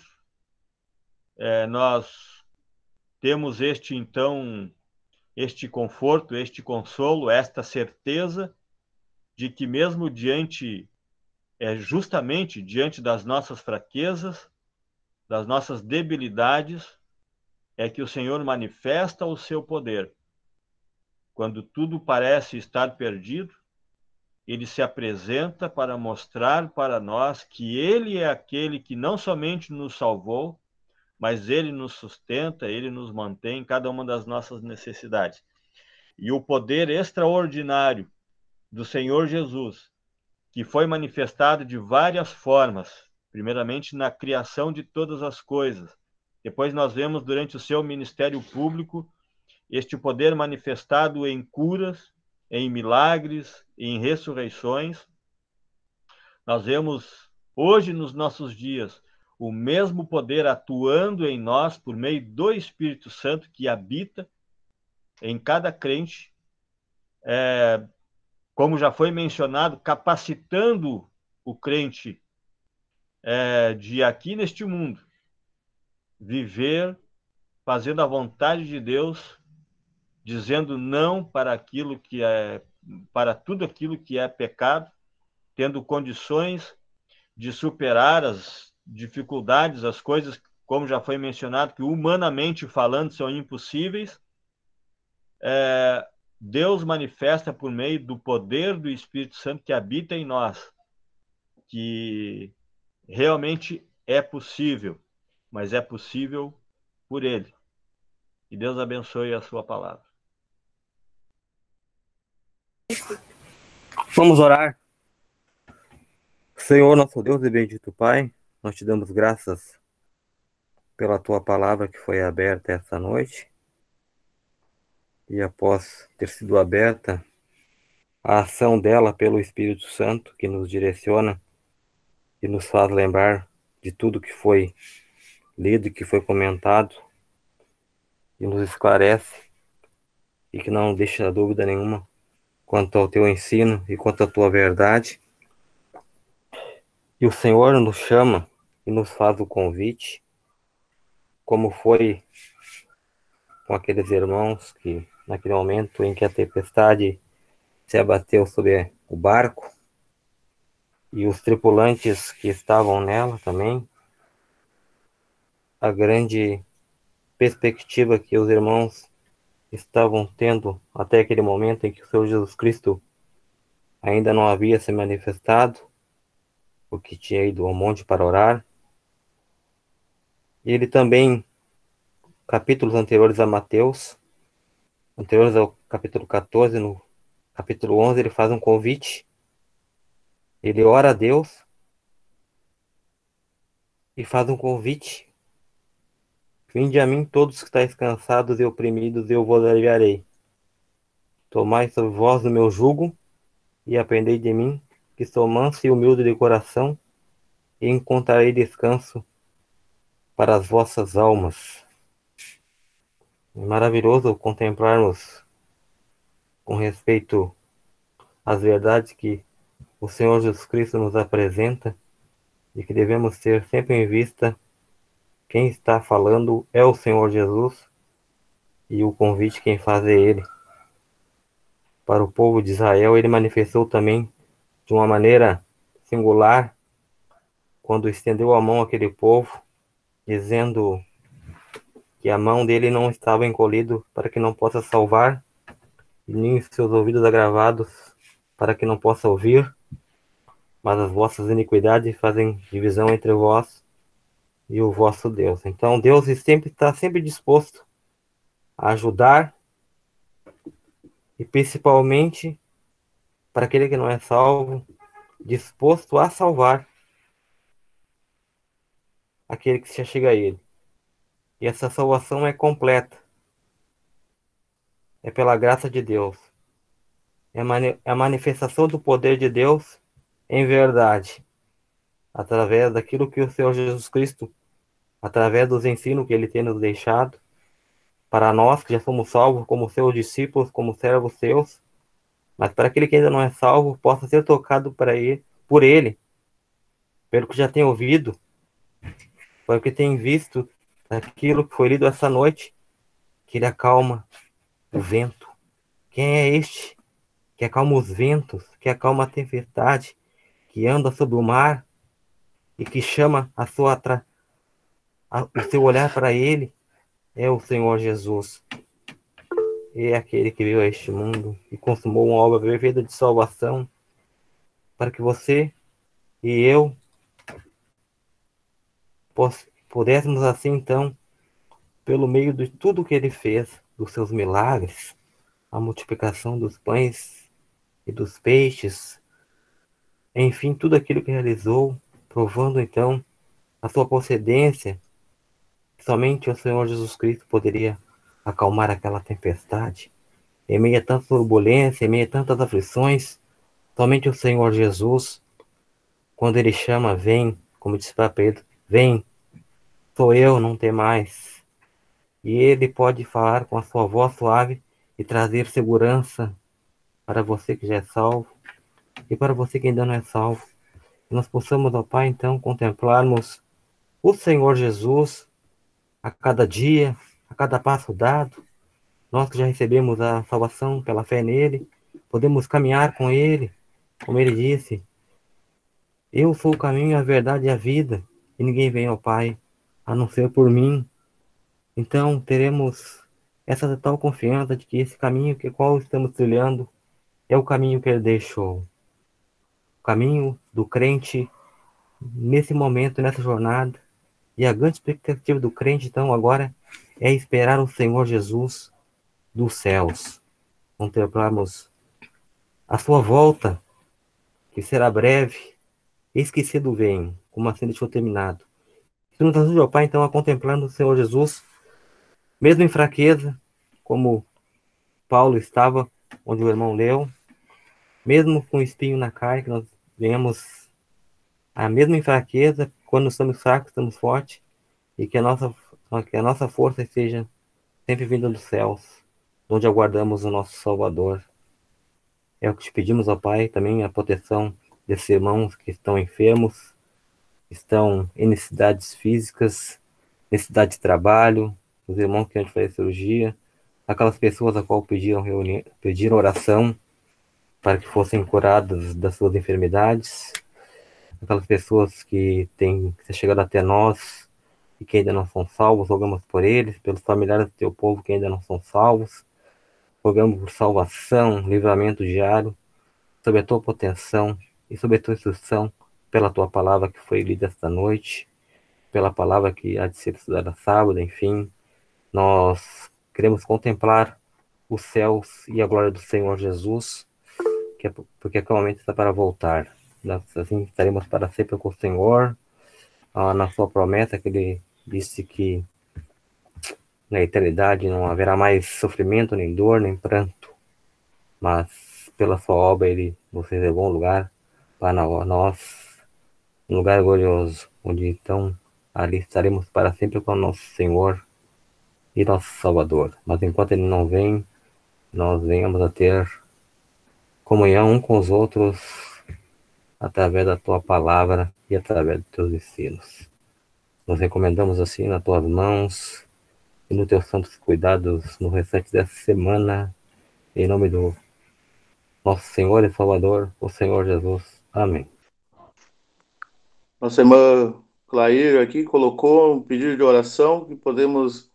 é, nós temos este, então, este conforto, este consolo, esta certeza de que, mesmo diante, é, justamente diante das nossas fraquezas, das nossas debilidades, é que o Senhor manifesta o seu poder. Quando tudo parece estar perdido, ele se apresenta para mostrar para nós que ele é aquele que não somente nos salvou, mas ele nos sustenta, ele nos mantém em cada uma das nossas necessidades. E o poder extraordinário do Senhor Jesus, que foi manifestado de várias formas, primeiramente na criação de todas as coisas, depois nós vemos durante o seu ministério público este poder manifestado em curas, em milagres, em ressurreições. Nós vemos hoje nos nossos dias o mesmo poder atuando em nós por meio do Espírito Santo que habita em cada crente, é, como já foi mencionado, capacitando o crente é, de aqui neste mundo viver fazendo a vontade de Deus, dizendo não para aquilo que é para tudo aquilo que é pecado, tendo condições de superar as dificuldades, as coisas, como já foi mencionado, que humanamente falando são impossíveis. É, Deus manifesta por meio do poder do Espírito Santo que habita em nós, que realmente é possível mas é possível por Ele. Que Deus abençoe a sua palavra. Vamos orar. Senhor, nosso Deus e bendito Pai, nós te damos graças pela tua palavra que foi aberta esta noite. E após ter sido aberta, a ação dela pelo Espírito Santo que nos direciona e nos faz lembrar de tudo que foi lido e que foi comentado e nos esclarece e que não deixa dúvida nenhuma quanto ao teu ensino e quanto à tua verdade. E o Senhor nos chama e nos faz o convite, como foi com aqueles irmãos que, naquele momento em que a tempestade se abateu sobre o barco, e os tripulantes que estavam nela também, a grande perspectiva que os irmãos estavam tendo até aquele momento em que o Senhor Jesus Cristo ainda não havia se manifestado, porque tinha ido ao monte para orar. E ele também, capítulos anteriores a Mateus, anteriores ao capítulo 14, no capítulo 11, ele faz um convite. Ele ora a Deus e faz um convite Vinde a mim todos que estáis cansados e oprimidos, eu vos aliviarei. Tomai sobre vós o meu jugo, e aprendei de mim, que sou manso e humilde de coração, e encontrarei descanso para as vossas almas. Maravilhoso contemplarmos com respeito às verdades que o Senhor Jesus Cristo nos apresenta e que devemos ter sempre em vista quem está falando é o Senhor Jesus e o convite quem faz é Ele. Para o povo de Israel, ele manifestou também de uma maneira singular quando estendeu a mão àquele povo, dizendo que a mão dele não estava encolhido para que não possa salvar, nem seus ouvidos agravados para que não possa ouvir, mas as vossas iniquidades fazem divisão entre vós e o vosso Deus. Então Deus sempre está sempre disposto a ajudar e principalmente para aquele que não é salvo, disposto a salvar aquele que se chega a ele. E essa salvação é completa. É pela graça de Deus. É, é a manifestação do poder de Deus em verdade, através daquilo que o Senhor Jesus Cristo, através dos ensinos que ele tem nos deixado, para nós que já somos salvos como seus discípulos, como servos seus, mas para aquele que ainda não é salvo, possa ser tocado para ele, por ele, pelo que já tem ouvido, pelo que tem visto, aquilo que foi lido essa noite, que ele acalma o vento. Quem é este que acalma os ventos, que acalma a tempestade, que anda sobre o mar e que chama a sua a, o seu olhar para ele é o Senhor Jesus é aquele que veio a este mundo e consumou uma obra perfeita de salvação para que você e eu pudéssemos assim então, pelo meio de tudo que ele fez, dos seus milagres, a multiplicação dos pães e dos peixes, enfim, tudo aquilo que realizou, provando então a sua procedência, somente o Senhor Jesus Cristo poderia acalmar aquela tempestade. Em meio a tanta turbulência, em meio a tantas aflições, somente o Senhor Jesus, quando Ele chama, vem, como disse para Pedro, vem, sou eu, não tem mais. E Ele pode falar com a sua voz suave e trazer segurança para você que já é salvo e para você que ainda não é salvo. Que nós possamos, ó Pai, então, contemplarmos o Senhor Jesus a cada dia, a cada passo dado. Nós que já recebemos a salvação pela fé nele, podemos caminhar com ele, como ele disse: Eu sou o caminho, a verdade e a vida, e ninguém vem ao Pai a não ser por mim. Então teremos essa total confiança de que esse caminho que qual estamos trilhando é o caminho que ele deixou. O caminho do crente nesse momento, nessa jornada. E a grande expectativa do crente, então, agora é esperar o Senhor Jesus dos céus. Contemplarmos a sua volta, que será breve, esquecido vem, como assim deixou terminado. Que nos ajude, ó Pai, então, a contemplando o Senhor Jesus, mesmo em fraqueza, como Paulo estava, onde o irmão leu, mesmo com espinho na carne, que nós venhamos a mesma em fraqueza, quando estamos fracos, estamos fortes, e que a nossa que a nossa força seja sempre vinda dos céus, onde aguardamos o nosso Salvador. É o que te pedimos, ó Pai, também a proteção desses irmãos que estão enfermos, estão em necessidades físicas, necessidade de trabalho, os irmãos que antes fazer cirurgia, aquelas pessoas a qual pediram, reuni pediram oração para que fossem curadas das suas enfermidades, aquelas pessoas que têm chegado até nós e que ainda não são salvos, rogamos por eles, pelos familiares do teu povo que ainda não são salvos, rogamos por salvação, livramento diário, sobre a tua proteção e sobre a tua instrução, pela tua palavra que foi lida esta noite, pela palavra que há de ser estudada sábado, enfim, nós queremos contemplar os céus e a glória do Senhor Jesus, que é, porque aquele momento está para voltar. Assim estaremos para sempre com o Senhor, ah, na sua promessa que ele disse que na eternidade não haverá mais sofrimento, nem dor, nem pranto, mas pela sua obra ele nos reservou um lugar para nós, um lugar glorioso, onde então ali estaremos para sempre com o nosso Senhor e nosso Salvador. Mas enquanto ele não vem, nós venhamos a ter comunhão um com os outros através da tua palavra e através dos teus ensinos. Nós recomendamos assim nas tuas mãos e nos teus santos cuidados no restante dessa semana, em nome do nosso Senhor e Salvador, o Senhor Jesus. Amém. Nossa irmã Clair aqui colocou um pedido de oração que podemos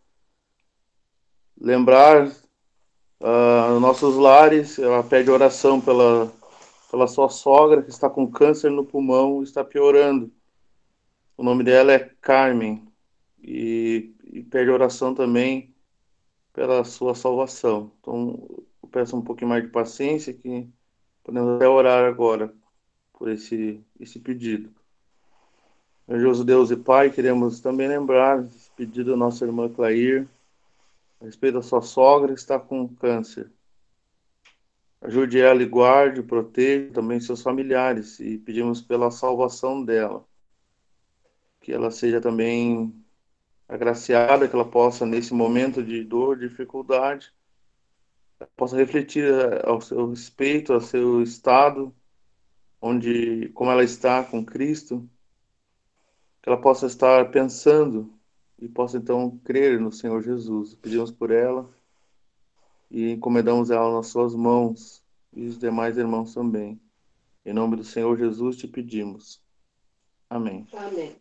lembrar uh, nossos lares. Ela pede oração pela pela sua sogra que está com câncer no pulmão está piorando. O nome dela é Carmen e, e pede oração também pela sua salvação. Então, eu peço um pouquinho mais de paciência que podemos até orar agora por esse, esse pedido. Grandioso Deus e Pai, queremos também lembrar pedido da nossa irmã Clair, a respeito da sua sogra que está com câncer. Ajude ela e guarde, proteja também seus familiares e pedimos pela salvação dela. Que ela seja também agraciada, que ela possa, nesse momento de dor, dificuldade, possa refletir eh, ao seu respeito, ao seu estado, onde, como ela está com Cristo, que ela possa estar pensando e possa então crer no Senhor Jesus. Pedimos por ela e encomendamos ela nas suas mãos e os demais irmãos também. Em nome do Senhor Jesus te pedimos. Amém. Amém.